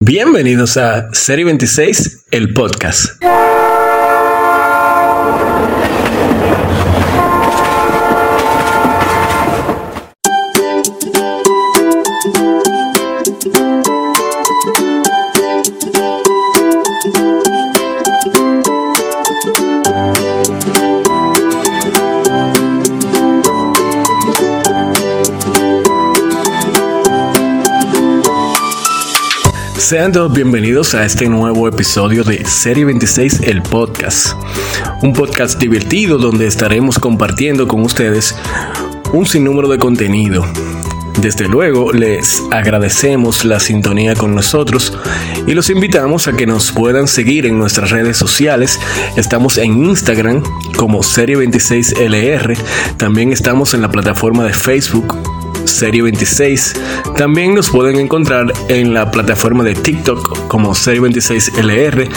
Bienvenidos a Serie 26, el podcast. Sean todos bienvenidos a este nuevo episodio de Serie 26, el podcast. Un podcast divertido donde estaremos compartiendo con ustedes un sinnúmero de contenido. Desde luego les agradecemos la sintonía con nosotros y los invitamos a que nos puedan seguir en nuestras redes sociales. Estamos en Instagram como Serie 26LR, también estamos en la plataforma de Facebook Serie 26. También nos pueden encontrar en la plataforma de TikTok como Serie 26LR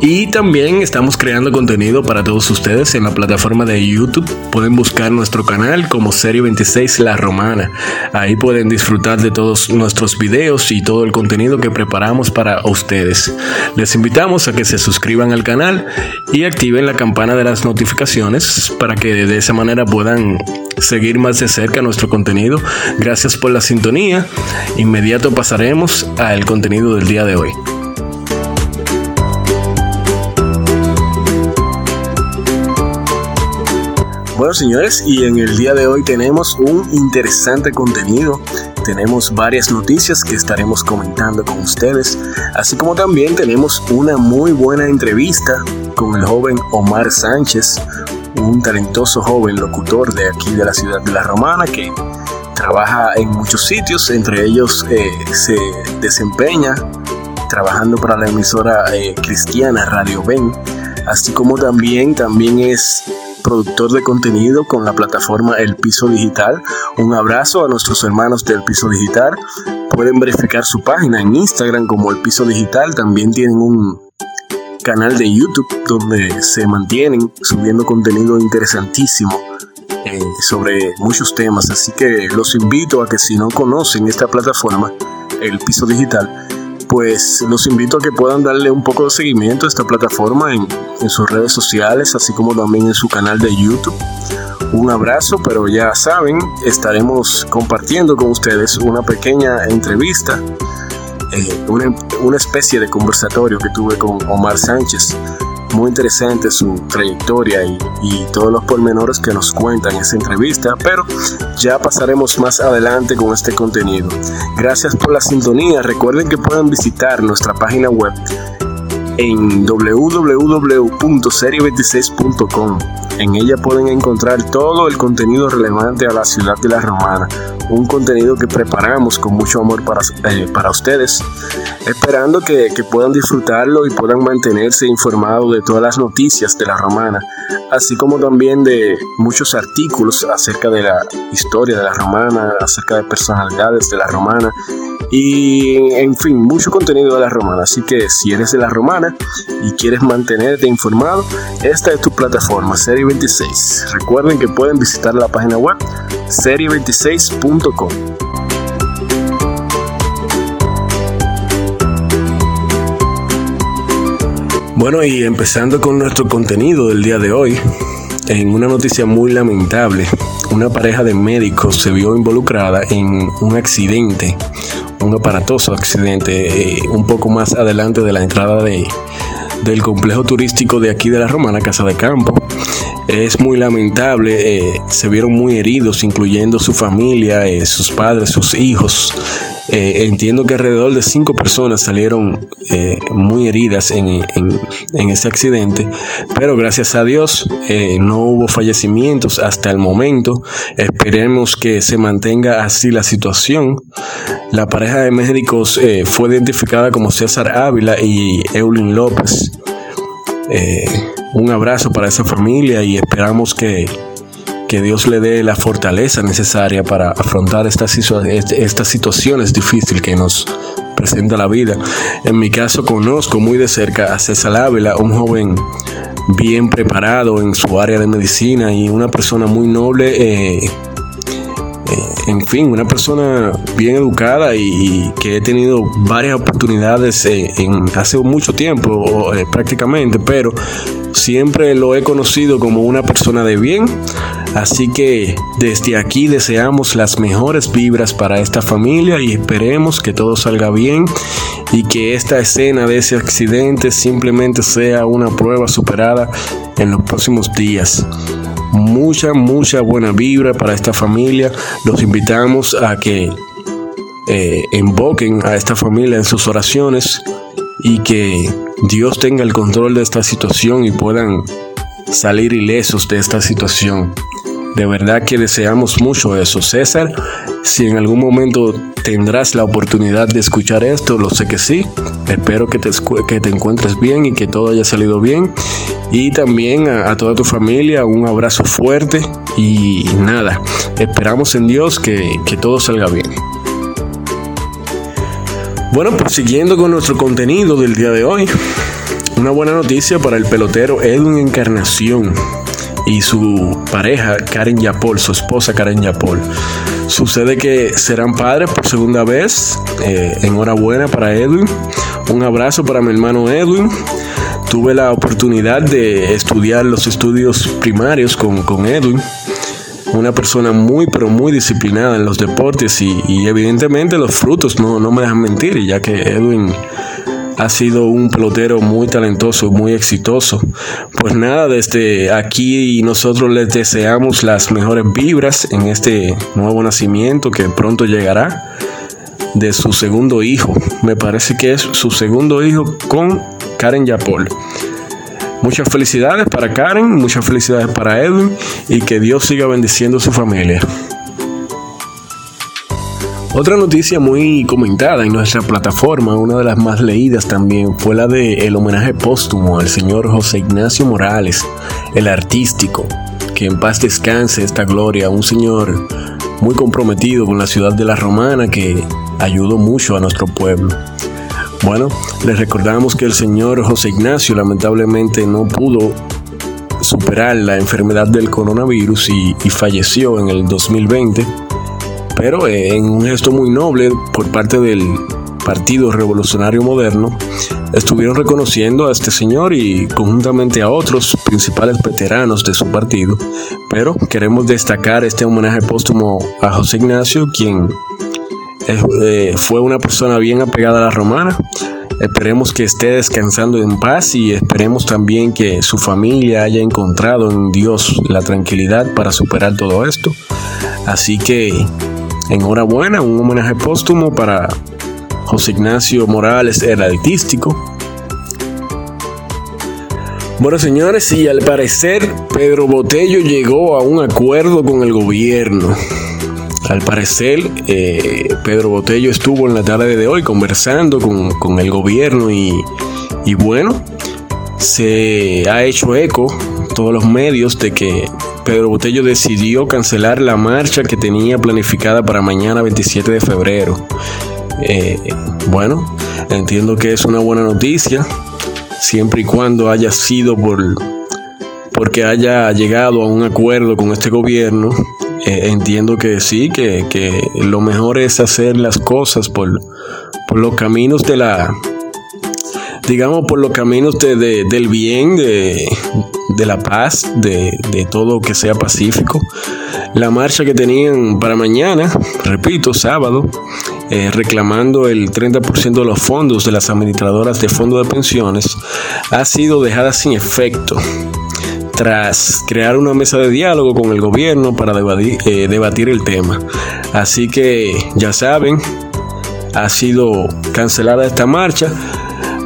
y también estamos creando contenido para todos ustedes en la plataforma de YouTube. Pueden buscar nuestro canal como Serie 26 La Romana. Ahí pueden disfrutar de todos nuestros videos y todo el contenido que preparamos para ustedes. Les invitamos a que se suscriban al canal y activen la campana de las notificaciones para que de esa manera puedan seguir más de cerca nuestro contenido. Gracias por la sintonía. Inmediato pasaremos al contenido del día de hoy. Bueno señores, y en el día de hoy tenemos un interesante contenido. Tenemos varias noticias que estaremos comentando con ustedes, así como también tenemos una muy buena entrevista con el joven Omar Sánchez, un talentoso joven locutor de aquí de la ciudad de La Romana que trabaja en muchos sitios, entre ellos eh, se desempeña trabajando para la emisora eh, cristiana Radio Ben, así como también, también es productor de contenido con la plataforma El Piso Digital. Un abrazo a nuestros hermanos del Piso Digital. Pueden verificar su página en Instagram como El Piso Digital. También tienen un canal de YouTube donde se mantienen subiendo contenido interesantísimo eh, sobre muchos temas. Así que los invito a que si no conocen esta plataforma, El Piso Digital, pues los invito a que puedan darle un poco de seguimiento a esta plataforma en, sus redes sociales, así como también en su canal de YouTube. Un abrazo, pero ya saben, estaremos compartiendo con ustedes una pequeña entrevista, eh, una, una especie de conversatorio que tuve con Omar Sánchez, muy interesante su trayectoria y, todos los pormenores que nos cuentan en esa entrevista, pero ya pasaremos más adelante con este contenido. Gracias por la sintonía. Recuerden que pueden visitar nuestra página web en www.serie26.com. En ella pueden encontrar todo el contenido relevante a la ciudad de La Romana, un contenido que preparamos con mucho amor para, eh, para ustedes, esperando que, que puedan disfrutarlo y puedan mantenerse informados de todas las noticias de La Romana, así como también de muchos artículos acerca de la historia de La Romana, acerca de personalidades de La Romana y en fin, mucho contenido de la romana. Así que si eres de la romana y quieres mantenerte informado, esta es tu plataforma, Serie 26. Recuerden que pueden visitar la página web serie26.com. Bueno, y empezando con nuestro contenido del día de hoy, en una noticia muy lamentable, una pareja de médicos se vio involucrada en un accidente un aparatoso accidente eh, un poco más adelante de la entrada de, del complejo turístico de aquí de la Romana, Casa de Campo. Es muy lamentable, eh, se vieron muy heridos, incluyendo su familia, eh, sus padres, sus hijos. Eh, entiendo que alrededor de cinco personas salieron muy heridas en, en, ese accidente, pero gracias a Dios no hubo fallecimientos hasta el momento. Esperemos que se mantenga así la situación. La pareja de médicos fue identificada como César Ávila y Eulin López. Un abrazo para esa familia y esperamos que que Dios le dé la fortaleza necesaria para afrontar estas, estas situaciones difíciles que nos presenta la vida. En mi caso conozco muy de cerca a César Ávila, un joven bien preparado en su área de medicina y una persona muy noble eh, eh, en fin, una persona bien educada y, que he tenido varias oportunidades en, hace mucho tiempo eh, prácticamente, pero siempre lo he conocido como una persona de bien. Así que desde aquí deseamos las mejores vibras para esta familia y esperemos que todo salga bien y que esta escena de ese accidente simplemente sea una prueba superada en los próximos días mucha, mucha buena vibra para esta familia. Los invitamos a que eh, invoquen a esta familia en sus oraciones y que Dios tenga el control de esta situación y puedan salir ilesos de esta situación. De verdad que deseamos mucho eso. César, si en algún momento tendrás la oportunidad de escuchar esto, lo sé que sí. Espero que te, encuentres bien y que todo haya salido bien. Y también a, toda tu familia un abrazo fuerte y nada, esperamos en Dios que, que todo salga bien. Bueno, pues siguiendo con nuestro contenido del día de hoy, una buena noticia para el pelotero Edwin Encarnación y su pareja Karen Yapol, su esposa Karen Yapol. Sucede que serán padres por segunda vez. Eh, enhorabuena para Edwin. Un abrazo para mi hermano Edwin. Tuve la oportunidad de estudiar los estudios primarios con, con Edwin una persona muy pero muy disciplinada en los deportes y, evidentemente los frutos no, no, me dejan mentir, ya que Edwin ha sido un pelotero muy talentoso, muy exitoso. Pues nada, desde aquí nosotros les deseamos las mejores vibras en este nuevo nacimiento que pronto llegará de su segundo hijo. Me parece que es su segundo hijo con Karen Yapol. Muchas felicidades para Karen, muchas felicidades para Edwin y que Dios siga bendiciendo su familia. Otra noticia muy comentada en nuestra plataforma, una de las más leídas también, fue la de el homenaje póstumo al señor José Ignacio Morales, el artístico, que en paz descanse esta gloria, un señor muy comprometido con la ciudad de la Romana que ayudó mucho a nuestro pueblo. Bueno, les recordamos que el señor José Ignacio lamentablemente no pudo superar la enfermedad del coronavirus y, y falleció en el 2020 pero en un gesto muy noble por parte del Partido Revolucionario Moderno, estuvieron reconociendo a este señor y conjuntamente a otros principales veteranos de su partido. Pero queremos destacar este homenaje póstumo a José Ignacio, quien eh, fue una persona bien apegada a la romana. Esperemos que esté descansando en paz y esperemos también que su familia haya encontrado en Dios la tranquilidad para superar todo esto. Así que Enhorabuena, un homenaje póstumo para José Ignacio Morales, el artístico. Bueno, señores, y al parecer Pedro Botello llegó a un acuerdo con el gobierno. Al parecer, eh, Pedro Botello estuvo en la tarde de hoy conversando con, el gobierno y, y bueno, se ha hecho eco todos los medios de que Pedro Botello decidió cancelar la marcha que tenía planificada para mañana 27 de febrero. Eh, bueno, entiendo que es una buena noticia, siempre y cuando haya sido por porque haya llegado a un acuerdo con este gobierno. Eh, entiendo que sí, que, lo mejor es hacer las cosas por, por los caminos de la, digamos, por los caminos de, del bien, de, de la paz, de, de, todo que sea pacífico. La marcha que tenían para mañana, repito, sábado, eh, reclamando el 30% de los fondos de las administradoras de fondos de pensiones, ha sido dejada sin efecto tras crear una mesa de diálogo con el gobierno para debatir, eh, debatir el tema. Así que ya saben, ha sido cancelada esta marcha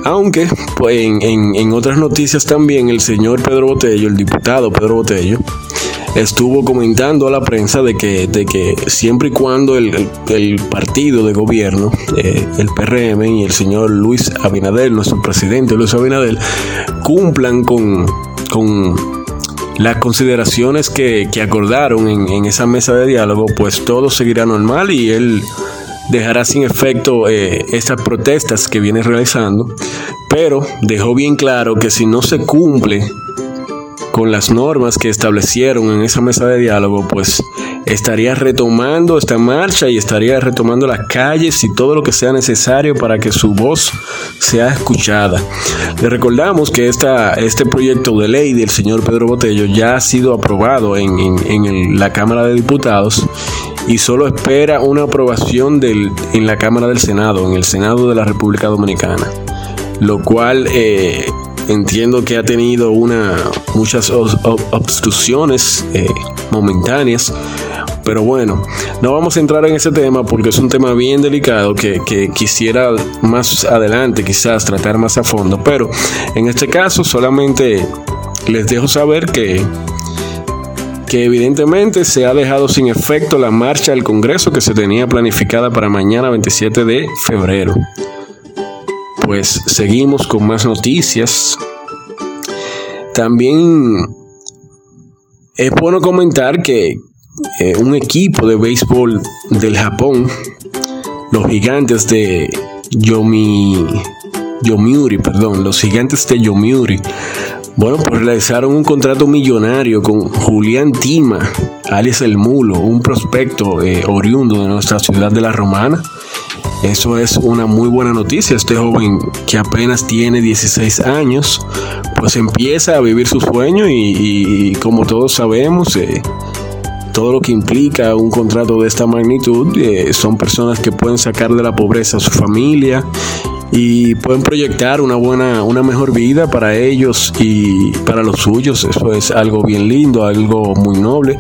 aunque pues, en, otras noticias también el señor Pedro Botello, el diputado Pedro Botello, estuvo comentando a la prensa de que, de que siempre y cuando el, partido de gobierno, eh, el PRM y el señor Luis Abinader, nuestro presidente Luis Abinader, cumplan con, con las consideraciones que, acordaron en, en, esa mesa de diálogo, pues todo seguirá normal y él dejará sin efecto eh, estas protestas que viene realizando, pero dejó bien claro que si no se cumple con las normas que establecieron en esa mesa de diálogo, pues estaría retomando esta marcha y estaría retomando las calles y todo lo que sea necesario para que su voz sea escuchada. Le recordamos que esta, este proyecto de ley del señor Pedro Botello ya ha sido aprobado en, en, la Cámara de Diputados y solo espera una aprobación del, en la Cámara del Senado, en el Senado de la República Dominicana, lo cual eh, entiendo que ha tenido una, muchas obstrucciones eh, momentáneas. Pero bueno, no vamos a entrar en ese tema porque es un tema bien delicado que, quisiera más adelante quizás tratar más a fondo. Pero en este caso solamente les dejo saber que, que evidentemente se ha dejado sin efecto la marcha del Congreso que se tenía planificada para mañana 27 de febrero pues seguimos con más noticias. También es bueno comentar que eh, un equipo de béisbol del Japón, los gigantes de Yomi, Yomiuri, perdón, los gigantes de Yomiuri, bueno, pues realizaron un contrato millonario con Julián Tima, alias El Mulo, un prospecto eh, oriundo de nuestra ciudad de La Romana eso es una muy buena noticia. Este joven que apenas tiene 16 años, pues empieza a vivir su sueño y, como todos sabemos, eh, todo lo que implica un contrato de esta magnitud eh, son personas que pueden sacar de la pobreza a su familia y pueden proyectar una buena, una mejor vida para ellos y para los suyos. Eso es algo bien lindo, algo muy noble.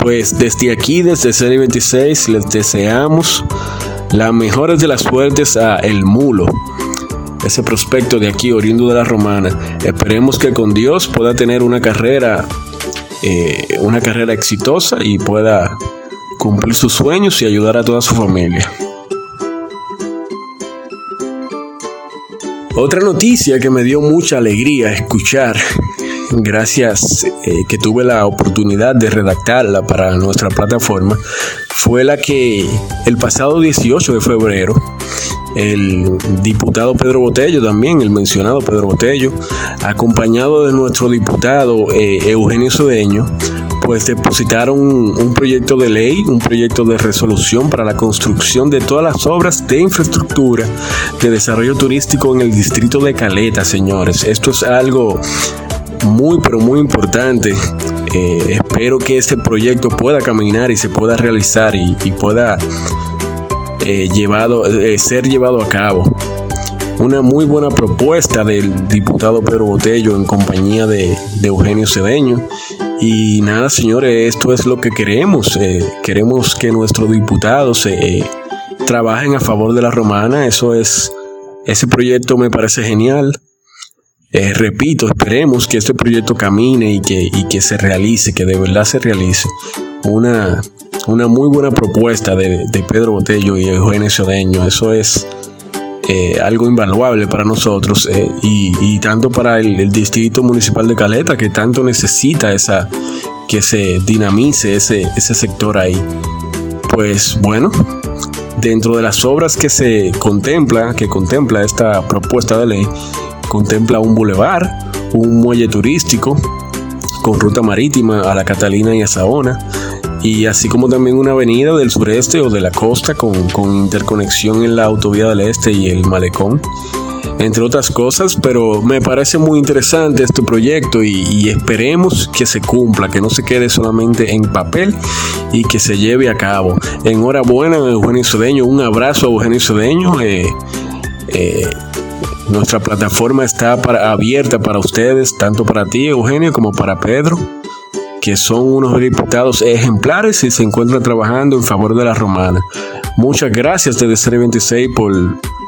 Pues desde aquí, desde Serie 26, les deseamos las mejores de las suertes a El Mulo, ese prospecto de aquí, oriundo de la Romana. Esperemos que con Dios pueda tener una carrera, eh, una carrera exitosa y pueda cumplir sus sueños y ayudar a toda su familia. Otra noticia que me dio mucha alegría escuchar, gracias eh, que tuve la oportunidad de redactarla para nuestra plataforma, fue la que el pasado 18 de febrero el diputado Pedro Botello también, el mencionado Pedro Botello, acompañado de nuestro diputado eh, Eugenio Cedeño, pues depositaron un proyecto de ley, un proyecto de resolución para la construcción de todas las obras de infraestructura de desarrollo turístico en el distrito de Caleta, señores. Esto es algo muy, pero muy importante eh, espero que este proyecto pueda caminar y se pueda realizar y, pueda eh, llevado, eh, ser llevado a cabo. Una muy buena propuesta del diputado Pedro Botello en compañía de, Eugenio Cedeño. Y nada, señores, esto es lo que queremos. queremos que nuestros diputados trabajen a favor de la romana. Eso es, ese proyecto me parece genial. Eh, repito, esperemos que este proyecto camine y que, que se realice, que de verdad se realice. Una, una muy buena propuesta de, Pedro Botello y Eugenio Cedeño. Eso es eh, algo invaluable para nosotros eh, y, tanto para el, distrito municipal de Caleta que tanto necesita esa que se dinamice ese, ese sector ahí. Pues bueno, dentro de las obras que se contempla, que contempla esta propuesta de ley, Contempla un bulevar, un muelle turístico con ruta marítima a la Catalina y a Saona, y así como también una avenida del sureste o de la costa con, interconexión en la autovía del este y el malecón entre otras cosas, pero me parece muy interesante este proyecto y, esperemos que se cumpla, que no se quede solamente en papel y que se lleve a cabo. Enhorabuena, Eugenio Cedeño, un abrazo a Eugenio Cedeño. Eh, eh, nuestra plataforma está abierta para ustedes, tanto para ti, Eugenio, como para Pedro, que son unos diputados ejemplares y se encuentran trabajando en favor de la romana. Muchas gracias desde Serie 26 por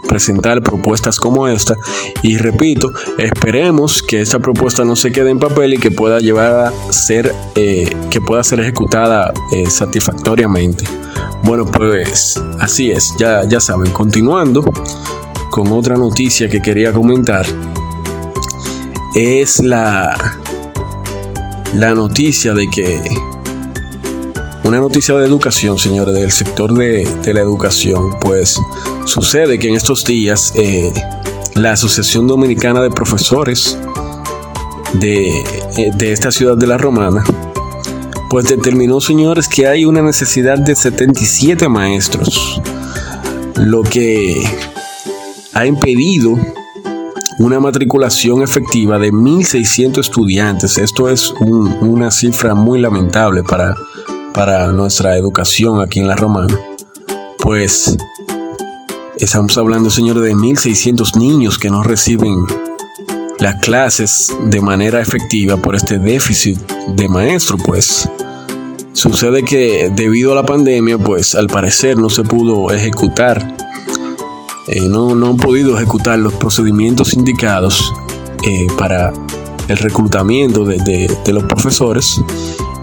presentar propuestas como esta y repito, esperemos que esta propuesta no se quede en papel y que pueda llevar a ser eh, que pueda ser ejecutada eh, satisfactoriamente. Bueno, pues así es, ya, ya saben, continuando con otra noticia que quería comentar es la, la noticia de que una noticia de educación, señores, del sector de, la educación, pues sucede que en estos días eh, la Asociación Dominicana de Profesores de, eh, de, esta ciudad de La Romana, pues determinó, señores, que hay una necesidad de 77 maestros, lo que ha impedido una matriculación efectiva de 1.600 estudiantes. Esto es una cifra muy lamentable para, para nuestra educación aquí en la Romana. Pues estamos hablando, señores, de 1.600 niños que no reciben las clases de manera efectiva por este déficit de maestro, pues sucede que debido a la pandemia, pues al parecer no se pudo ejecutar eh, no, han podido ejecutar los procedimientos indicados eh, para el reclutamiento de, los profesores.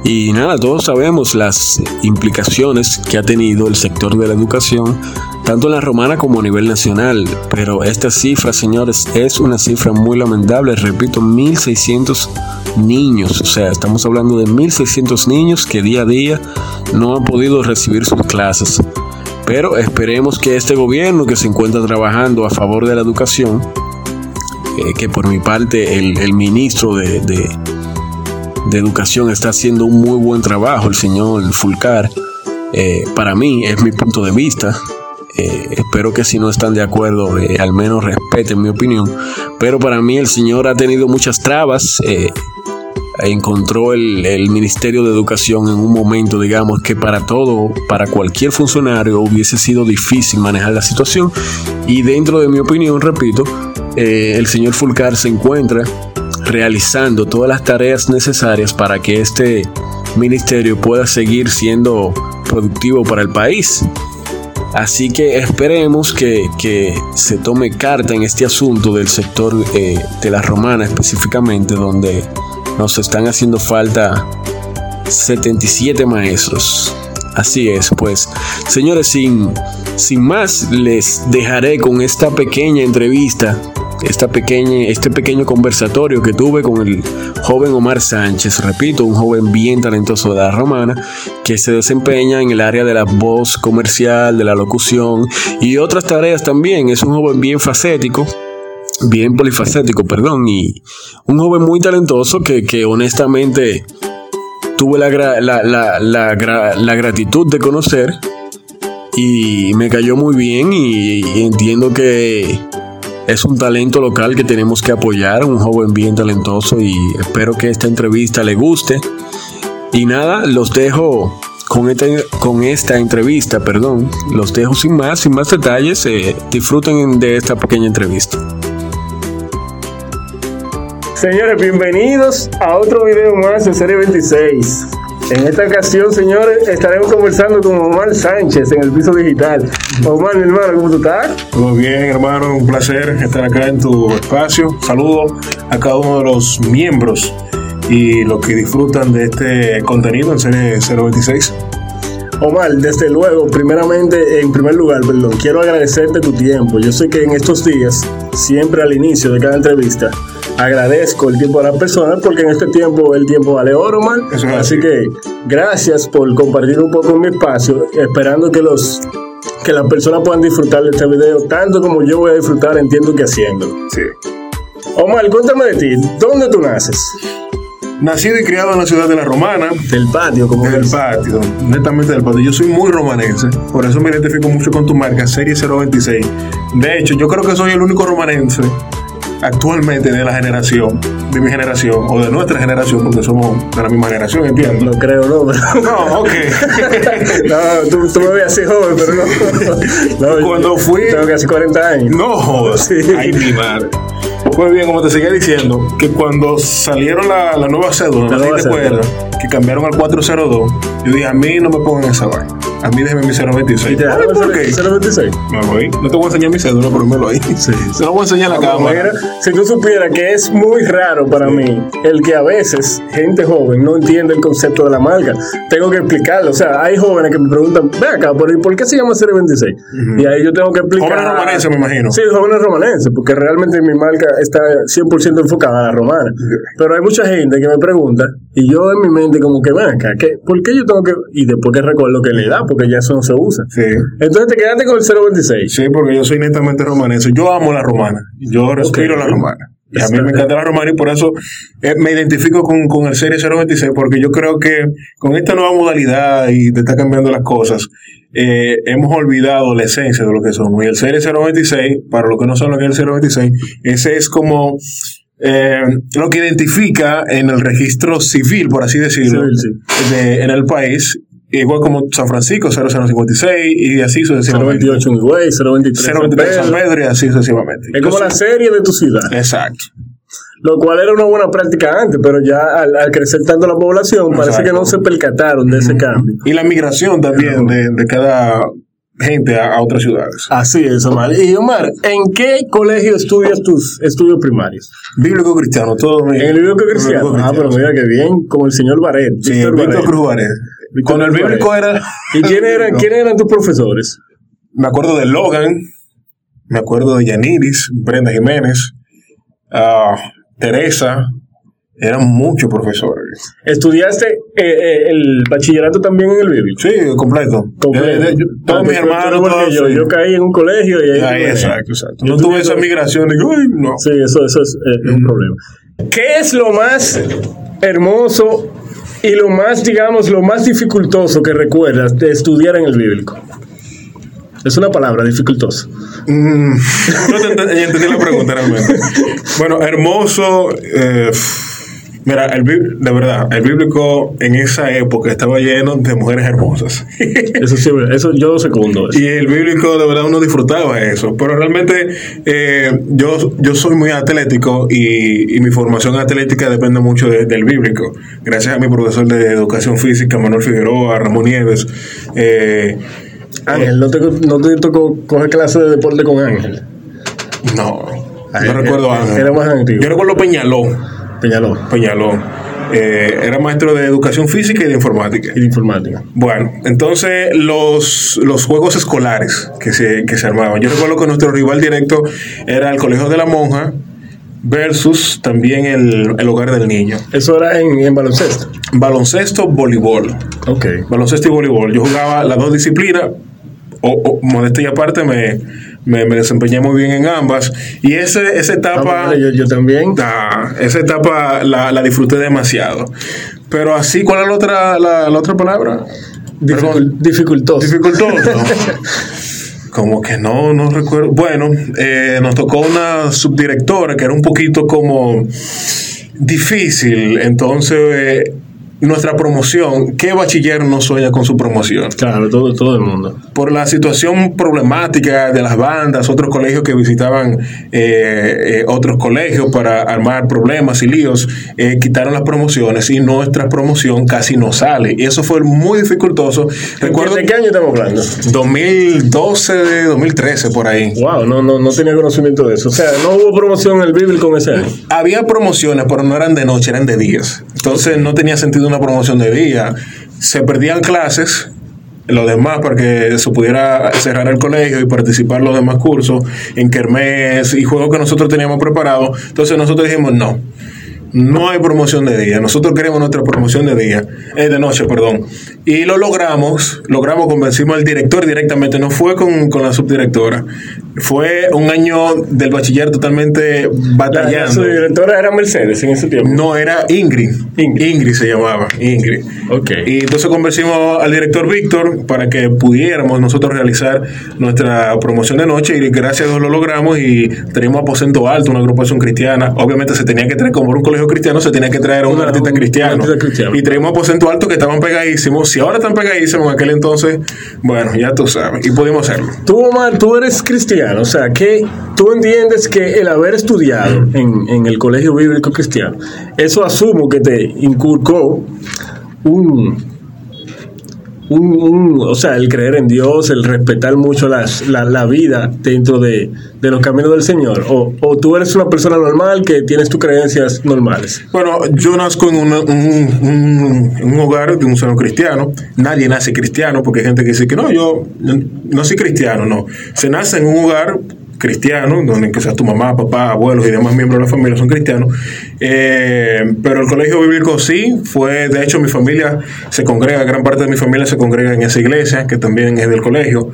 Y nada, todos sabemos las implicaciones que ha tenido el sector de la educación, tanto en la romana como a nivel nacional. Pero esta cifra, señores, es una cifra muy lamentable. Repito, 1.600 niños. O sea, estamos hablando de 1.600 niños que día a día no han podido recibir sus clases. Pero esperemos que este gobierno que se encuentra trabajando a favor de la educación, eh, que por mi parte el, ministro de, Educación está haciendo un muy buen trabajo, el señor Fulcar, eh, para mí es mi punto de vista. Eh, espero que si no están de acuerdo, al menos respeten mi opinión. Pero para mí el señor ha tenido muchas trabas encontró el, Ministerio de Educación en un momento, digamos, que para todo, para cualquier funcionario hubiese sido difícil manejar la situación. Y dentro de mi opinión, repito, eh, el señor Fulcar se encuentra realizando todas las tareas necesarias para que este ministerio pueda seguir siendo productivo para el país. Así que esperemos que, se tome carta en este asunto del sector eh, de la romana específicamente, donde nos están haciendo falta 77 maestros. Así es, pues, señores, sin, sin más, les dejaré con esta pequeña entrevista, esta pequeña, este pequeño conversatorio que tuve con el joven Omar Sánchez, repito, un joven bien talentoso de la romana, que se desempeña en el área de la voz comercial, de la locución y otras tareas también. Es un joven bien facético, bien polifacético, perdón, y un joven muy talentoso que, honestamente tuve la, la, gratitud de conocer y me cayó muy bien y, entiendo que es un talento local que tenemos que apoyar, un joven bien talentoso y espero que esta entrevista le guste. Y nada, los dejo con esta, con esta entrevista, perdón, los dejo sin más, sin más detalles, eh, disfruten de esta pequeña entrevista. Señores, bienvenidos a otro video más de Serie 26. En esta ocasión, señores, estaremos conversando con Omar Sánchez en el piso digital. Omar, mi hermano, ¿cómo tú estás? Todo bien, hermano, un placer estar acá en tu espacio. Saludo a cada uno de los miembros y los que disfrutan de este contenido en Serie 026. Omar, desde luego, primeramente, en primer lugar, perdón, quiero agradecerte tu tiempo. Yo sé que en estos días, siempre al inicio de cada entrevista, agradezco el tiempo de las personas porque en este tiempo el tiempo vale oro, man. Así que gracias por compartir un poco mi espacio, esperando que los que las personas puedan disfrutar de este video tanto como yo voy a disfrutar, entiendo que haciendo. Sí. Omar, cuéntame de ti, ¿dónde tú naces? Nacido y criado en la ciudad de la Romana. Del patio, como Del patio, netamente del patio. Yo soy muy romanense, por eso me identifico mucho con tu marca, Serie 026. De hecho, yo creo que soy el único romanense actualmente de la generación, de mi generación o de nuestra generación, porque somos de la misma generación, entiendo. No creo, no, pero... No, ok. no, tú, tú, me ves así joven, pero no. Cuando fui... Tengo casi 40 años. No, sí. ay, mi madre. Pues bien, como te seguía diciendo, que cuando salieron la, la nueva cédula, la, la cédula. que cambiaron al 402, yo dije, a mí no me pongan esa vaina. A mí déjeme mi 026. ¿Por qué? 026. Me voy. No te voy a enseñar mi cédula, pero me lo ahí. Sí. Se lo voy a enseñar a la cámara. si tú supieras que es muy raro para mí el que a veces gente joven no entiende el concepto de la marca. Tengo que explicarlo. O sea, hay jóvenes que me preguntan, ve acá, ¿por qué se llama 026? Y ahí yo tengo que explicar. Jóvenes romanenses, me imagino. Sí, jóvenes romanenses, porque realmente mi marca está 100% enfocada a la romana. Pero hay mucha gente que me pregunta, y yo en mi mente como que, ve acá, ¿por qué yo tengo que...? Y después que recuerdo que le da, porque ya eso no se usa. Sí. Entonces te quedaste con el 026. Sí, porque yo soy netamente romanense. Yo amo la romana. Yo respiro la romana. Y a mí me encanta la romana y por eso eh, me identifico con, con el Serie 026, porque yo creo que con esta nueva modalidad y te está cambiando las cosas, eh, hemos olvidado la esencia de lo que somos. Y el Serie 026, para los que no saben lo que es el 026, ese es como eh, lo que identifica en el registro civil, por así decirlo, Civil, sí. de- en el país, igual como San Francisco, 0056 y así sucesivamente. 028 en Higüey, 023 en 023 San Pedro. Pedro y así sucesivamente. Es como la serie de tu ciudad. Exacto. Lo cual era una buena práctica antes, pero ya al, al crecer tanto la población, parece que no se percataron de ese cambio. Y la migración también de, de cada gente a, a otras ciudades. Así es, Omar. Y Omar, ¿en qué colegio estudias tus estudios primarios? Bíblico cristiano, todo. mi- En el bíblico cristiano. Ah, pero mira que bien, como el señor Baret. Sí, Víctor. Cruz Varela. Cuando el bíblico era. ¿Y quiénes eran, quiénes eran tus profesores? Me acuerdo de Logan, me acuerdo de Yaniris, Brenda Jiménez, ah, Teresa, eran muchos profesores. ¿Estudiaste eh, eh, el bachillerato también en el bíblico? Sí, completo. Completo. De- de- yo- todos Ah, mis tú- tú hermanos, eres igual que todos, yo, sí. yo caí en un colegio y ahí. Ahí, exacto, exacto. Yo No tuve esa migración que, "Ay, no. Sí, eso, eso es, eh, un problema. ¿Qué es lo más hermoso y lo más, digamos, lo más dificultoso que recuerdas de estudiar en el bíblico? Es una palabra, dificultoso. Mm, no te ent- entendí la pregunta realmente. Bueno, hermoso. eh, mira, el, de verdad, el bíblico en esa época estaba lleno de mujeres hermosas. Eso sí, eso yo lo segundo. eso. Y el bíblico, de verdad, uno disfrutaba eso. Pero realmente eh, yo, yo soy muy atlético y, y mi formación atlética depende mucho de- del bíblico. Gracias a mi profesor de educación física, Manuel Figueroa, Ramón Nieves. eh, Ángel, ¿no te, no te tocó coger clase de deporte con Ángel? no, Ay, no recuerdo era- Ángel. era más antiguo. Yo recuerdo Peñalón. Peñaló. Peñalón. Eh, era maestro de educación física y de informática. Y de informática. Bueno, entonces los, los juegos escolares que se, que se armaban. Yo recuerdo que nuestro rival directo era el Colegio de la Monja versus también el, el Hogar del Niño. Eso era en, en baloncesto. Baloncesto, voleibol. Ok. Baloncesto y voleibol. Yo jugaba las dos disciplinas. O, o modestia y aparte me, me, me desempeñé muy bien en ambas. Y ese, esa etapa... Ah, yo, yo también. Ah, esa etapa la, la disfruté demasiado. Pero así, ¿cuál es la otra, la, la otra palabra? Dificul- dificultoso. Dificultoso. como que no, no recuerdo. Bueno, eh, nos tocó una subdirectora que era un poquito como difícil. Entonces, eh, nuestra promoción, ¿qué bachiller no sueña con su promoción? Claro, todo, todo el mundo. por la situación problemática de las bandas, otros colegios que visitaban eh, eh, otros colegios para armar problemas y líos, eh, quitaron las promociones y nuestra promoción casi no sale. Y eso fue muy dificultoso. Recuerdo ¿De qué año estamos hablando? 2012, 2013, por ahí. Wow, no, no, no tenía conocimiento de eso. O sea, no hubo promoción en el ese año. Había promociones, pero no eran de noche, eran de días. Entonces no tenía sentido una promoción de día. Se perdían clases, lo demás, para que se pudiera cerrar el colegio y participar los demás cursos, en kermés y juegos que nosotros teníamos preparados. Entonces nosotros dijimos, no, no hay promoción de día. Nosotros queremos nuestra promoción de día, eh, de noche, perdón. Y lo logramos, logramos, convencimos al director directamente, no fue con, con la subdirectora. Fue un año del bachiller totalmente La, la batallando. subdirectora era Mercedes en ese tiempo. No, era Ingrid. Ingrid. Ingrid. se llamaba, Ingrid. Ok. Y entonces convencimos al director Víctor para que pudiéramos nosotros realizar nuestra promoción de noche y gracias a Dios lo logramos y teníamos aposento alto, una agrupación cristiana. Obviamente se tenía que traer, como era un colegio cristiano, se tenía que traer a un artista un- cristiano. un artista cristiano. Y traímos aposento alto que estaban pegadísimos. Si ahora están pegadísimos en aquel entonces, bueno, ya tú sabes. Y pudimos hacerlo. Tú, Omar, tú eres cristiano, o sea, que tú entiendes que el haber estudiado en, el colegio bíblico cristiano, eso asumo que te inculcó un, un, un- o sea, el creer en Dios, el respetar mucho las- la, la vida dentro de, de los caminos del Señor, o, o tú eres una persona normal que tienes tus creencias normales. Bueno, yo nazco en una- un, un- un hogar de un seno cristiano. Nadie nace cristiano porque hay gente que dice que no, yo no soy cristiano, no. Se nace en un hogar cristiano, donde quizás tu mamá, papá, abuelos y demás miembros de la familia son cristianos. Eh, pero el colegio bíblico sí, fue, de hecho mi familia se congrega, gran parte de mi familia se congrega en esa iglesia, que también es del colegio.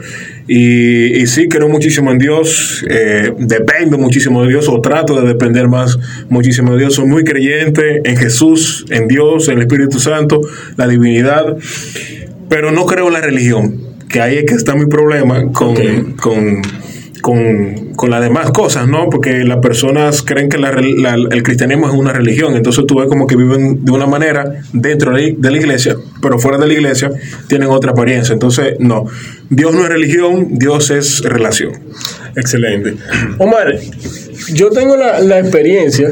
Y, y sí, creo muchísimo en Dios, eh, dependo muchísimo de Dios o trato de depender más muchísimo de Dios. Soy muy creyente en Jesús, en Dios, en el Espíritu Santo, la divinidad, pero no creo en la religión, que ahí es que está mi problema con, con, con, con las demás cosas, ¿no? Porque las personas creen que la la- el cristianismo es una religión, entonces tú ves como que viven de una manera dentro de la iglesia, pero fuera de la iglesia tienen otra apariencia. Entonces, no, Dios no es religión, Dios es relación. Excelente. Omar, yo tengo la, la experiencia,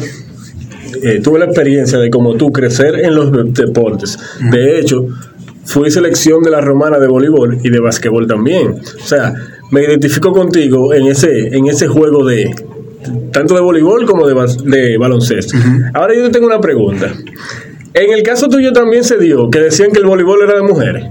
eh, tuve la experiencia de como tú crecer en los de- deportes. De hecho, fui selección de la romana de voleibol y de basquetbol también. O sea, me identifico contigo en ese, en ese juego de tanto de voleibol como de, de baloncesto. Ahora yo te tengo una pregunta. En el caso tuyo también se dio que decían que el voleibol era de mujeres.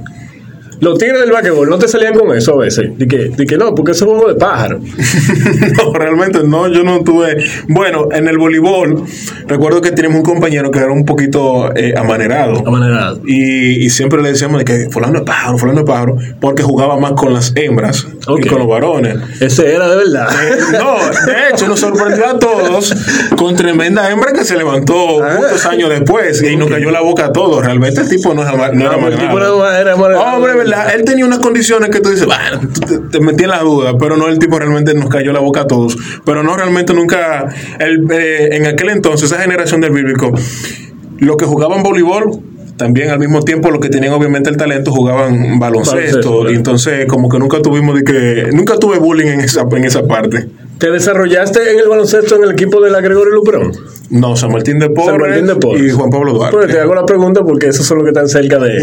Los tigres del basquetbol no te salían con eso a veces. De que, de que no, porque eso es juego de pájaro. no, realmente no, yo no tuve. Bueno, en el voleibol, recuerdo que teníamos un compañero que era un poquito eh, amanerado. Amanerado. Y, y siempre le decíamos de que fulano es pájaro, fulano es pájaro, porque jugaba más con las hembras Ok. que con los varones. Ese era de verdad. No, de hecho nos sorprendió a todos con tremenda hembra que se levantó Ah. muchos años después y nos cayó la boca a todos. Realmente el tipo no, es no el tipo era, era amanerado. Hombre, él tenía unas condiciones que tú dices, bueno, te, te metí en la duda, pero no, el tipo realmente nos cayó la boca a todos. Pero no, realmente nunca, el, eh, en aquel entonces, esa generación del bíblico, los que jugaban voleibol, también al mismo tiempo los que tenían obviamente el talento jugaban baloncesto. Y entonces como que nunca tuvimos de que, nunca tuve bullying en esa, en esa parte. ¿Te desarrollaste en el baloncesto en el equipo de la Gregorio Luperón? No, San Martín de Porres, de y Juan Pablo Duarte. Pues te hago la pregunta porque esos son los que están cerca de,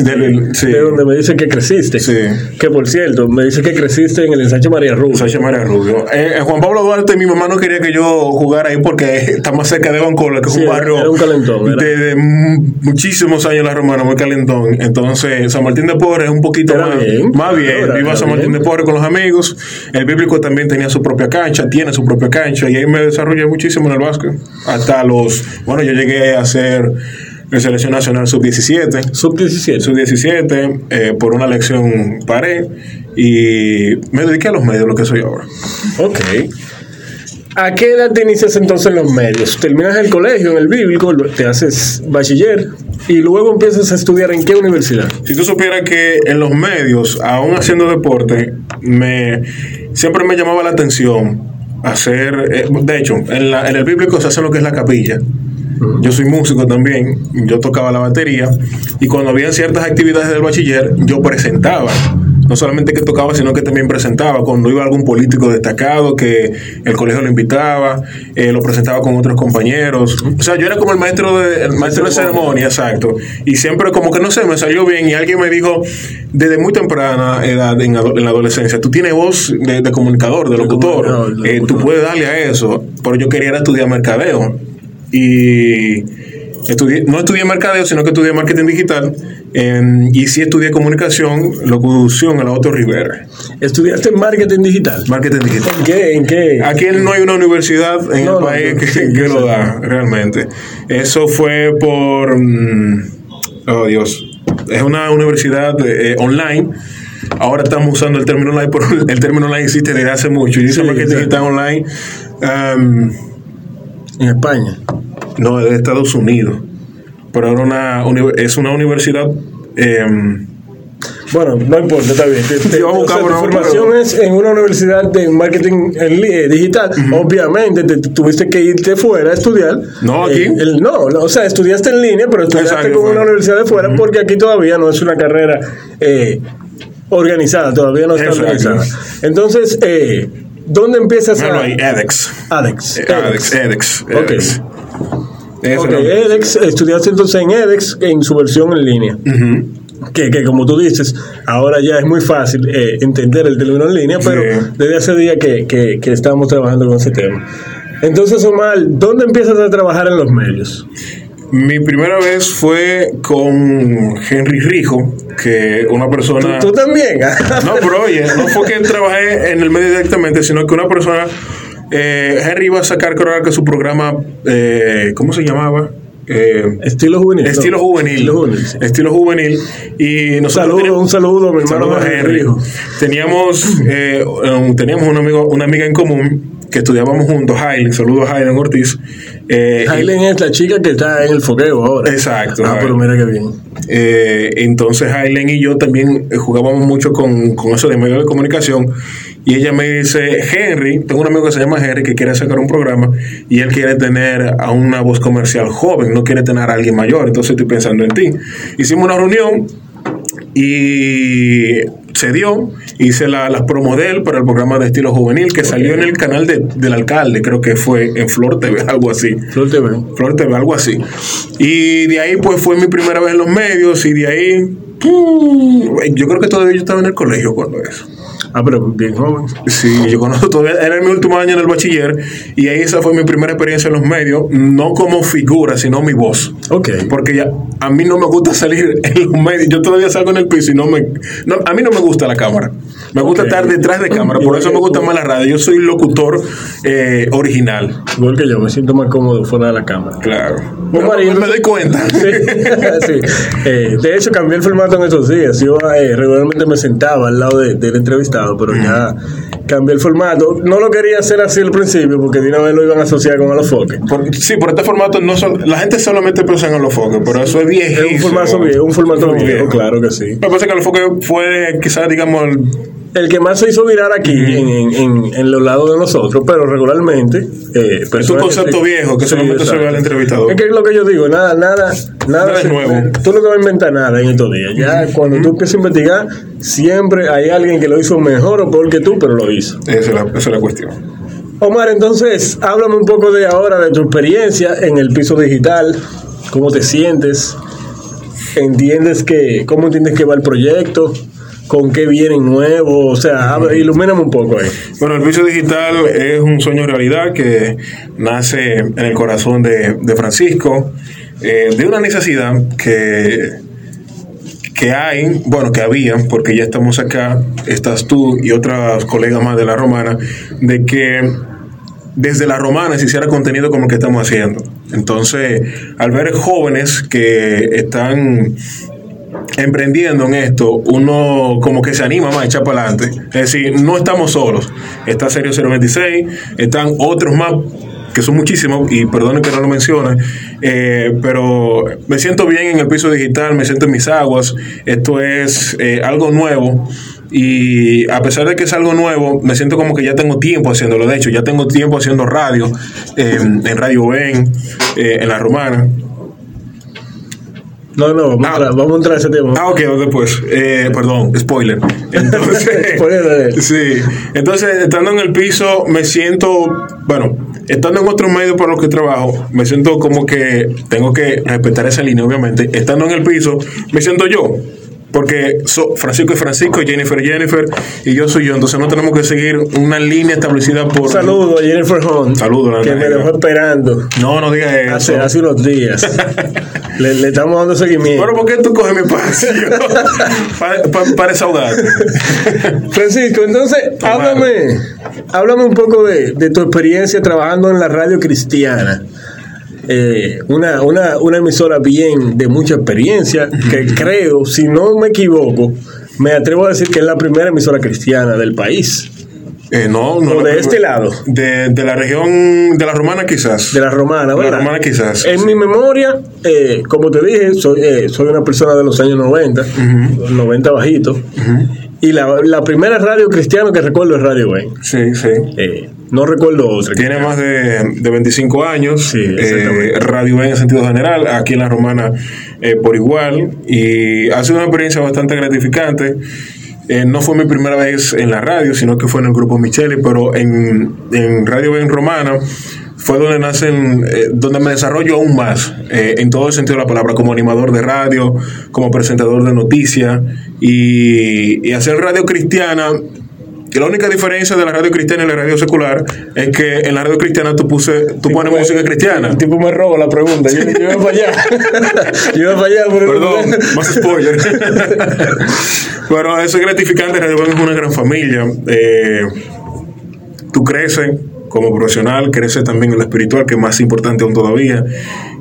sí. de donde me dice que creciste. Sí. Que por cierto, me dice que creciste en el ensanche María Rubio. Sánchez María Rubio. Eh, eh, Juan Pablo Duarte, mi mamá no quería que yo jugara ahí porque está más cerca de Bancola, que es Sí, un barrio un calentón, de, de mu- muchísimos años la romana, muy calentón. Entonces, San Martín de Porres es un poquito Era más bien, más bien. era- Viva era San Martín bien. de Porres con los amigos. El bíblico también tenía su propia cancha, tiene su propia cancha, y ahí me desarrollé muchísimo en el básquet. Hasta los, bueno, yo llegué a ser en selección nacional sub-17. Sub-17. Sub-17, eh, por una lección paré y me dediqué a los medios, lo que soy ahora. Ok. ¿A qué edad te inicias entonces en los medios? Terminas el colegio, en el bíblico, te haces bachiller y luego empiezas a estudiar en qué universidad? Si tú supieras que en los medios, aún haciendo deporte, me siempre me llamaba la atención hacer, eh, de hecho, en, la- en el bíblico se hace lo que es la capilla. Yo soy músico también, yo tocaba la batería y cuando había ciertas actividades del bachiller, yo presentaba. No solamente que tocaba, sino que también presentaba. Cuando iba algún político destacado que el colegio lo invitaba, eh, lo presentaba con otros compañeros. O sea, yo era como el maestro de, el maestro de ceremonia, exacto. Y siempre como que no sé, me salió bien y alguien me dijo, desde muy temprana edad en, en la adolescencia, tú tienes voz de, de comunicador, de locutor, Eh, tú puedes darle a eso. Pero yo quería estudiar mercadeo. Y estudié, no estudié mercadeo, sino que estudié marketing digital. Em, y sí estudié comunicación, locución a la Otto Rivera. ¿Estudiaste marketing digital? Marketing digital. ¿En qué? ¿En qué? Aquí no hay una universidad en No, el no, país no, que, lo da, realmente. Eso fue por. mm, oh, Dios. Es una universidad eh, online. Ahora estamos usando el término online, pero el término online existe desde hace mucho. Y dice Sí, marketing digital online. um, En España. no, de Estados Unidos. Pero ahora una, es una universidad. em, Bueno, no importa, está bien. Te- te- Yo voy a o sea, buscar tu formación es en una universidad de marketing eh, digital. Obviamente, te, tuviste que irte fuera a estudiar. No, aquí. Eh, el- no, no, o sea, estudiaste en línea, pero estudiaste Exacto, con fuera. una universidad de fuera porque aquí todavía no es una carrera eh, organizada, todavía no está Exacto. organizada. Entonces, eh, ¿dónde empiezas bueno, a...? ahí, edX. Alex. Eh, Alex, edX. Ok. edX. Ok, edX, estudiaste entonces en edX en su versión en línea. que, que como tú dices, ahora ya es muy fácil eh, entender el término en línea, pero desde hace días que, que, que estamos trabajando con ese tema. Entonces, Omar, ¿dónde empiezas a trabajar en los medios? Mi primera vez fue con Henry Rijo, que una persona... ¿Tú también? No, pero oye, no fue que trabajé en el medio directamente, sino que una persona... eh, Henry iba a sacar, creo que su programa... eh, ¿Cómo se llamaba? Eh, Estilo juvenil. ¿no? Estilo juvenil. Estilo juvenil. sí. Estilo juvenil. Y Un nosotros saludo, teníamos- un saludo, mi hermano Saludos a Henry. Teníamos, eh, teníamos un amigo, una amiga en común que estudiábamos juntos, Hailen. Saludos a Hailen Ortiz. Eh, y- es la chica que está en el fogueo ahora. Exacto. Ah, pero mira qué bien. Eh, entonces Aileen y yo también jugábamos mucho con, con eso de medios de comunicación y ella me dice, Henry, tengo un amigo que se llama Henry que quiere sacar un programa y él quiere tener a una voz comercial joven, no quiere tener a alguien mayor, entonces estoy pensando en ti. Hicimos una reunión y se dio, hice la, las promos de él para el programa de estilo juvenil que salió en el canal de- del alcalde, creo que fue en Flor TV, algo así. Flor TV. Flor TV, algo así. Y de ahí pues fue mi primera vez en los medios y de ahí... ¡pum! Yo creo que todavía yo estaba en el colegio cuando eso. Ah, pero bien joven. Sí, yo conozco todavía, era mi último año en el bachiller y ahí esa fue mi primera experiencia en los medios, no como figura, sino mi voz. Ok. Porque ya a mí no me gusta salir en los medios, yo todavía salgo en el piso y no me... no, a mí no me gusta la cámara, me gusta estar detrás de cámara, por eso me gusta más la radio, yo soy locutor eh, original, Igual que yo, me siento más cómodo fuera de la cámara. claro. Bueno, Marín, me doy cuenta. Sí, sí. Eh, de hecho, cambié el formato en estos días. Yo eh, regularmente me sentaba al lado de- del pero ya cambié el formato. No lo quería hacer así al principio porque de una vez lo iban a asociar con Alofoque. Por- sí, por este formato no son, la gente solamente piensa en los foques, pero eso es viejísimo. Es un formato viejo, un formato Muy viejo, claro que sí. Lo que pasa es que los foques fue quizás, digamos, el- El que más se hizo viral aquí en, en, en- en los lados de nosotros, pero regularmente. Eh, es un concepto viejo que sí, solamente se ve exacto. al entrevistador. Es que es lo que yo digo, nada, nada, nada, Nada es nuevo. Tú no te vas a inventar nada en estos días. Ya cuando tú empiezas a investigar, siempre hay alguien que lo hizo mejor o peor que tú, pero lo hizo. Esa es la, esa es la cuestión. Omar, entonces, háblame un poco de ahora, de tu experiencia en el piso digital, cómo te sientes, entiendes que, cómo entiendes que va el proyecto, con qué viene nuevo, o sea, ilumíname un poco ahí. Bueno, el vicio digital es un sueño realidad que nace en el corazón de, de Francisco, eh, de una necesidad que, que hay, bueno, que había, porque ya estamos acá, estás tú y otras colegas más de la romana, de que desde la romana se hiciera contenido como el que estamos haciendo. Entonces, al ver jóvenes que están emprendiendo en esto, uno como que se anima más a echar para adelante. Es decir, no estamos solos. Está Serio 026, están otros más que son muchísimos, y perdonen que no lo mencione, eh, pero me siento bien en el piso digital, me siento en mis aguas, esto es eh, algo nuevo, y a pesar de que es algo nuevo, me siento como que ya tengo tiempo haciéndolo, de hecho, ya tengo tiempo haciendo radio, eh, en Radio Ben, eh, en La Romana, No, no, vamos, Ah. a, entrar, vamos a entrar a ese tema. Ah, ok, después. Eh, perdón, spoiler. Entonces, Spoiler sí. Entonces, estando en el piso, me siento, bueno, estando en otros medios por los que trabajo, me siento como que tengo que respetar esa línea, obviamente. Estando en el piso, me siento yo. Porque so- Francisco es Francisco, Jennifer es Jennifer y yo soy yo. Entonces no tenemos que seguir una línea establecida por... Un saludo a Jennifer Hunt, Saludo, la que me dejó esperando No, no digas eso. hace, hace unos días. le, le estamos dando seguimiento. Pero ¿por qué tú coges mi espacio? para, para. Francisco, entonces, háblame, háblame un poco de, de tu experiencia trabajando en la radio cristiana. Eh, una, una, una emisora bien de mucha experiencia, que creo, si no me equivoco, me atrevo a decir que es la primera emisora cristiana del país, Eh, no, no. o de este lado, De, de la región de la romana quizás. de la romana, De la ¿verdad? romana quizás. En sí. mi memoria, eh, como te dije, soy, eh, soy una persona de los años 90, 90 bajito, y la, la primera radio cristiana que recuerdo es Radio Ben. Sí, sí. Eh, no recuerdo otra. Tiene más de, de 25 años. Sí, eh, Radio Ben en sentido general, aquí en la romana eh, por igual. Y ha sido una experiencia bastante gratificante. Eh, no fue mi primera vez en la radio, sino que fue en el grupo Micheli, pero en, en Radio Ben Romana fue donde nacen, eh, donde me desarrollo aún más, eh, en todo el sentido de la palabra, como animador de radio, como presentador de noticias y, y hacer radio cristiana. La única diferencia de la radio cristiana y la radio secular es que en la radio cristiana tú, puse, tú pones música cristiana. El tipo me roba la pregunta. Yo, yo iba para allá. yo iba para allá. Perdón, más spoiler. Pero eso es gratificante. Radio Ben es una gran familia. Eh, tú creces como profesional, crece también en lo espiritual, que es más importante aún todavía.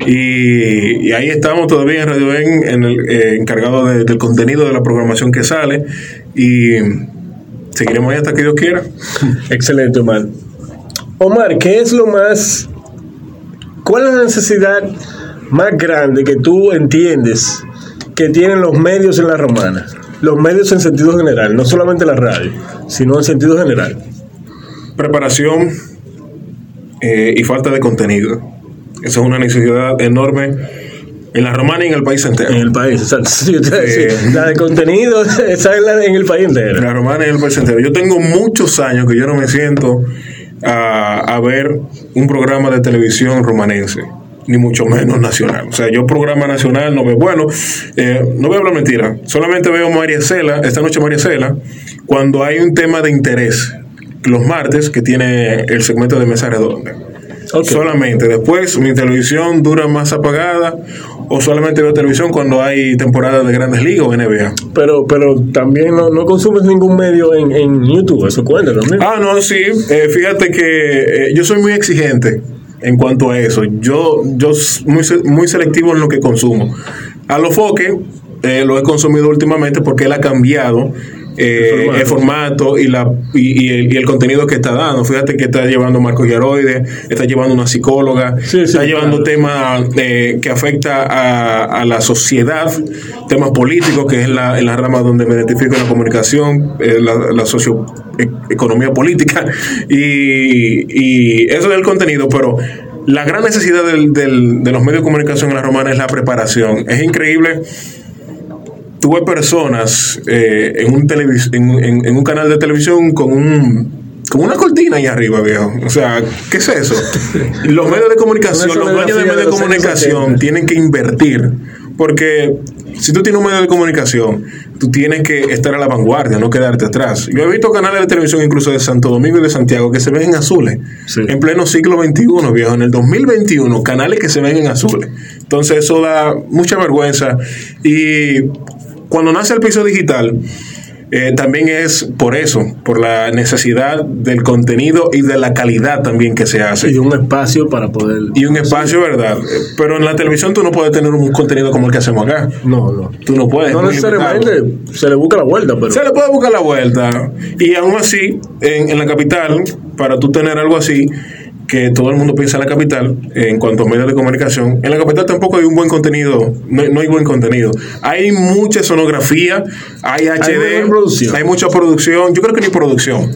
Y, y ahí estamos todavía en Radio En, en el, eh, encargado de- del contenido de la programación que sale. Y seguiremos ahí hasta que Dios quiera. Excelente, Omar. Omar, ¿qué es lo más... ¿Cuál es la necesidad más grande que tú entiendes que tienen los medios en la romana? Los medios en sentido general, no solamente la radio, sino en sentido general. Preparación eh, y falta de contenido. Esa es una necesidad enorme en la romana y en el país entero. En el país, exacto. Sí, Sí. La de contenido está en, la- en el país entero. La romana y el país entero. Yo tengo muchos años que yo no me siento a, a ver un programa de televisión romanense, ni mucho menos nacional. O sea, yo programa nacional no veo. Bueno, eh, no voy a hablar mentira. Solamente veo María Cela, esta noche María Cela, cuando hay un tema de interés. Los martes, que tiene el segmento de mesa redonda. Solamente. Después mi televisión dura más apagada o solamente veo televisión cuando hay temporada de grandes ligas o NBA. Pero, pero también no, no consumes ningún medio en, en YouTube, eso cuenta también. Ah, no, sí. Eh, fíjate que eh, yo soy muy exigente en cuanto a eso. Yo, yo muy, muy selectivo en lo que consumo. A lo foque eh, lo he consumido últimamente porque él ha cambiado eh, El formato. y, la, y, y el, y el contenido que está dando. Fíjate que está llevando Marcos Yaroide, está llevando una psicóloga, Sí, sí, está llevando temas eh, que afecta a, a la sociedad, temas políticos, que es la, en la rama donde me identifico en la comunicación, eh, la, la socioeconomía política, y, y eso es el contenido, pero la gran necesidad del- del- de los medios de comunicación en la romana es la preparación. Es increíble tuve personas eh, en, un en, en- en un canal de televisión con un con una cortina ahí arriba, viejo. O sea, ¿qué es eso? Los medios de comunicación, los dueños de medios de comunicación 70. tienen que invertir. Porque si tú tienes un medio de comunicación, tú tienes que estar a la vanguardia, no quedarte atrás. Yo he visto canales de televisión incluso de Santo Domingo y de Santiago que se ven en azules. Sí. En pleno siglo XXI, viejo. En el 2021, canales que se ven en azules. Entonces eso da mucha vergüenza. Y cuando nace el piso digital, eh, también es por eso, por la necesidad del contenido y de la calidad también que se hace. Y un espacio para poder... Y un espacio, ¿verdad? Pero en la televisión tú no puedes tener un contenido como el que hacemos acá. No, no. Tú no puedes. No necesariamente se le busca la vuelta, pero... Se le puede buscar la vuelta. Y aún así, en, en la capital, para tú tener algo así, que todo el mundo piensa en la capital, en cuanto a medios de comunicación, en la capital tampoco hay un buen contenido, no, hay- no hay buen contenido. Hay mucha sonografía, hay HD, producción. hay mucha producción, yo creo que ni producción.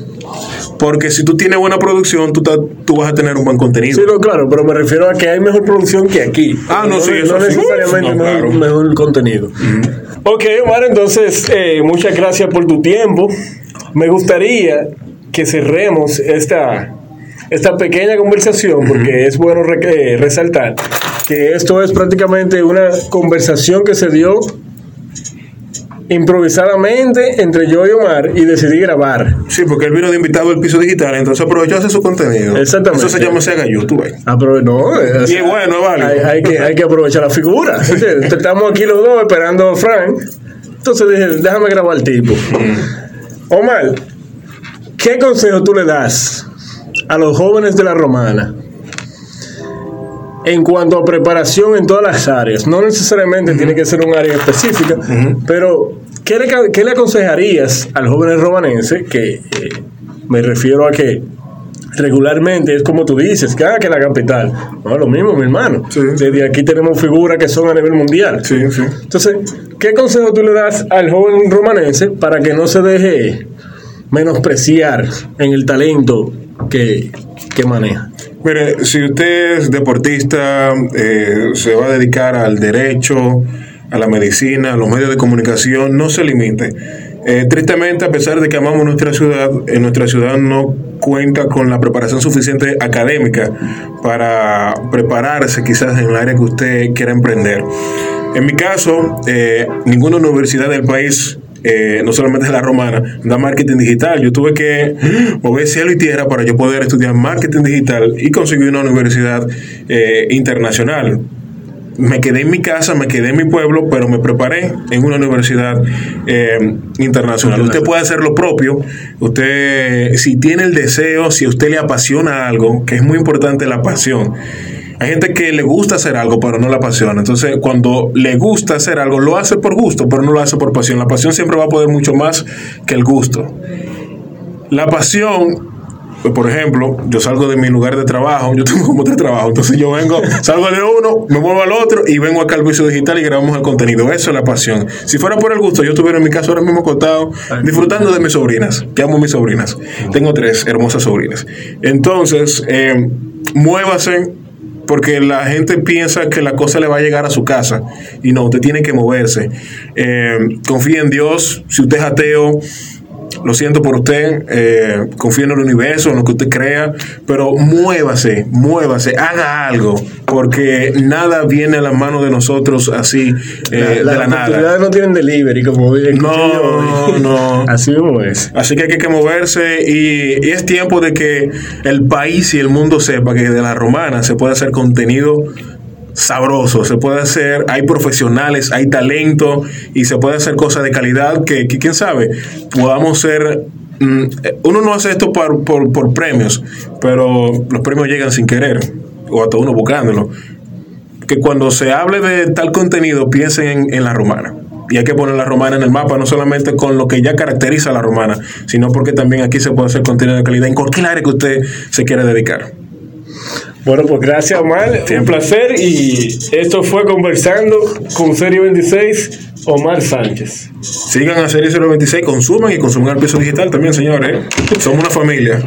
Porque si tú tienes buena producción, tú, ta- tú vas a tener un buen contenido. Sí, no, claro, pero me refiero a que hay mejor producción que aquí. Ah, no, sí, eso No sí. necesariamente No, mejor, claro. mejor contenido. Ok, Omar, entonces, eh, muchas gracias por tu tiempo. Me gustaría que cerremos esta, esta pequeña conversación, porque es bueno re- eh, resaltar que esto es prácticamente una conversación que se dio improvisadamente entre yo y Omar y decidí grabar. Sí, porque él vino de invitado al piso digital, entonces aprovechó hacer su contenido. Exactamente. Eso se llama Sega YouTube. pero no. o Y es bueno, es válido. Hay, hay que, hay que aprovechar la figura. Estamos aquí los dos esperando a Frank. Entonces dije, déjame grabar al tipo. Omar, ¿qué consejo tú le das a los jóvenes de la romana en cuanto a preparación en todas las áreas? No necesariamente tiene que ser un área específica, pero ¿qué le, qué le aconsejarías al joven romanense que eh, me refiero a que regularmente es como tú dices, que, ah, que la capital. No, lo mismo, mi hermano. Sí. Desde aquí tenemos figuras que son a nivel mundial. Sí, sí. Entonces, ¿qué consejo tú le das al joven romanense para que no se deje menospreciar en el talento que, que maneja? Mire, si usted es deportista, eh, se va a dedicar al derecho, a la medicina, a los medios de comunicación, no se limite. Eh, tristemente, a pesar de que amamos nuestra ciudad, en nuestra ciudad no cuenta con la preparación suficiente académica para prepararse quizás en el área que usted quiera emprender. En mi caso, eh, ninguna universidad del país eh, no solamente es la romana, da marketing digital. Yo tuve que mover cielo y tierra para yo poder estudiar marketing digital y conseguir una universidad eh, internacional. me quedé en mi casa, me quedé en mi pueblo, pero me preparé en una universidad eh, internacional. Usted puede hacer lo propio. Usted, si tiene el deseo, si a usted le apasiona algo, que es muy importante la pasión. Hay gente que le gusta hacer algo, pero no la apasiona. Entonces, cuando le gusta hacer algo, lo hace por gusto, pero no lo hace por pasión. La pasión siempre va a poder mucho más que el gusto. La pasión pues, por ejemplo, yo salgo de mi lugar de trabajo, yo tengo como tres trabajos, entonces yo vengo, salgo de uno, me muevo al otro y vengo acá al vicio digital y grabamos el contenido. Eso es la pasión. Si fuera por el gusto, yo estuviera en mi casa ahora mismo acostado, disfrutando de mis sobrinas, que amo mis sobrinas. Tengo tres hermosas sobrinas. Entonces, eh, muévase porque la gente piensa que la cosa le va a llegar a su casa y no, usted tiene que moverse. Eh, confía en Dios, si usted es ateo, lo siento por usted, eh, confíe en el universo, en lo que usted crea, pero muévase, muévase, haga algo, porque nada viene a las manos de nosotros así eh, la, de la las oportunidades no tienen delivery, como dije. No, no. Así mismo es. Así que hay que moverse y, y es tiempo de que el país y el mundo sepa que de la romana se puede hacer contenido sabroso, se puede hacer, hay profesionales, hay talento y se puede hacer cosas de calidad que, quién sabe, podamos ser... mm, uno no hace esto por, por, premios, pero los premios llegan sin querer, o hasta uno buscándolo. Que cuando se hable de tal contenido, piensen en, en la romana. Y hay que poner la romana en el mapa, no solamente con lo que ya caracteriza a la romana, sino porque también aquí se puede hacer contenido de calidad en cualquier área que usted se quiera dedicar. Bueno, pues gracias, Omar. Un placer. Y esto fue Conversando con Serie 26, Omar Sánchez. Sigan a Serie 026, consuman y consuman el piso digital también, señores. ¿eh? Somos una familia.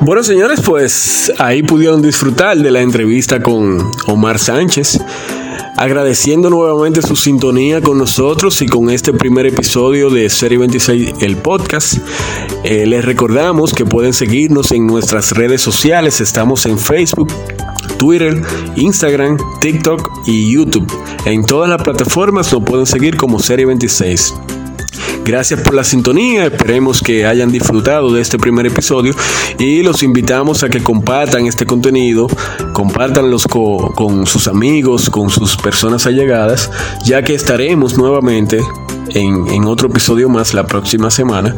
Bueno, señores, pues ahí pudieron disfrutar de la entrevista con Omar Sánchez. Agradeciendo nuevamente su sintonía con nosotros y con este primer episodio de Serie 26, el podcast. Eh, les recordamos que pueden seguirnos en nuestras redes sociales. Estamos en Facebook, Twitter, Instagram, TikTok y YouTube. En todas las plataformas nos pueden seguir como Serie 26. Gracias por la sintonía, esperemos que hayan disfrutado de este primer episodio y los invitamos a que compartan este contenido, compártanlos co- con sus amigos, con sus personas allegadas, ya que estaremos nuevamente en, en otro episodio más la próxima semana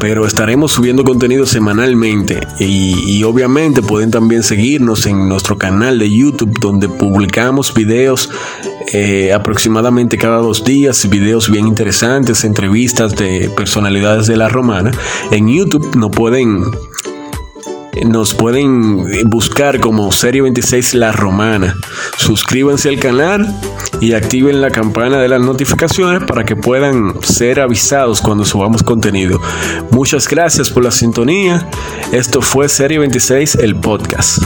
pero estaremos subiendo contenido semanalmente y obviamente pueden también seguirnos en nuestro canal de YouTube donde publicamos videos eh, aproximadamente cada dos días, videos bien interesantes, entrevistas de personalidades de la romana. En YouTube no pueden nos pueden buscar como Serie 26 La Romana. Suscríbanse al canal y activen la campana de las notificaciones para que puedan ser avisados cuando subamos contenido. Muchas gracias por la sintonía. Esto fue Serie 26, el podcast.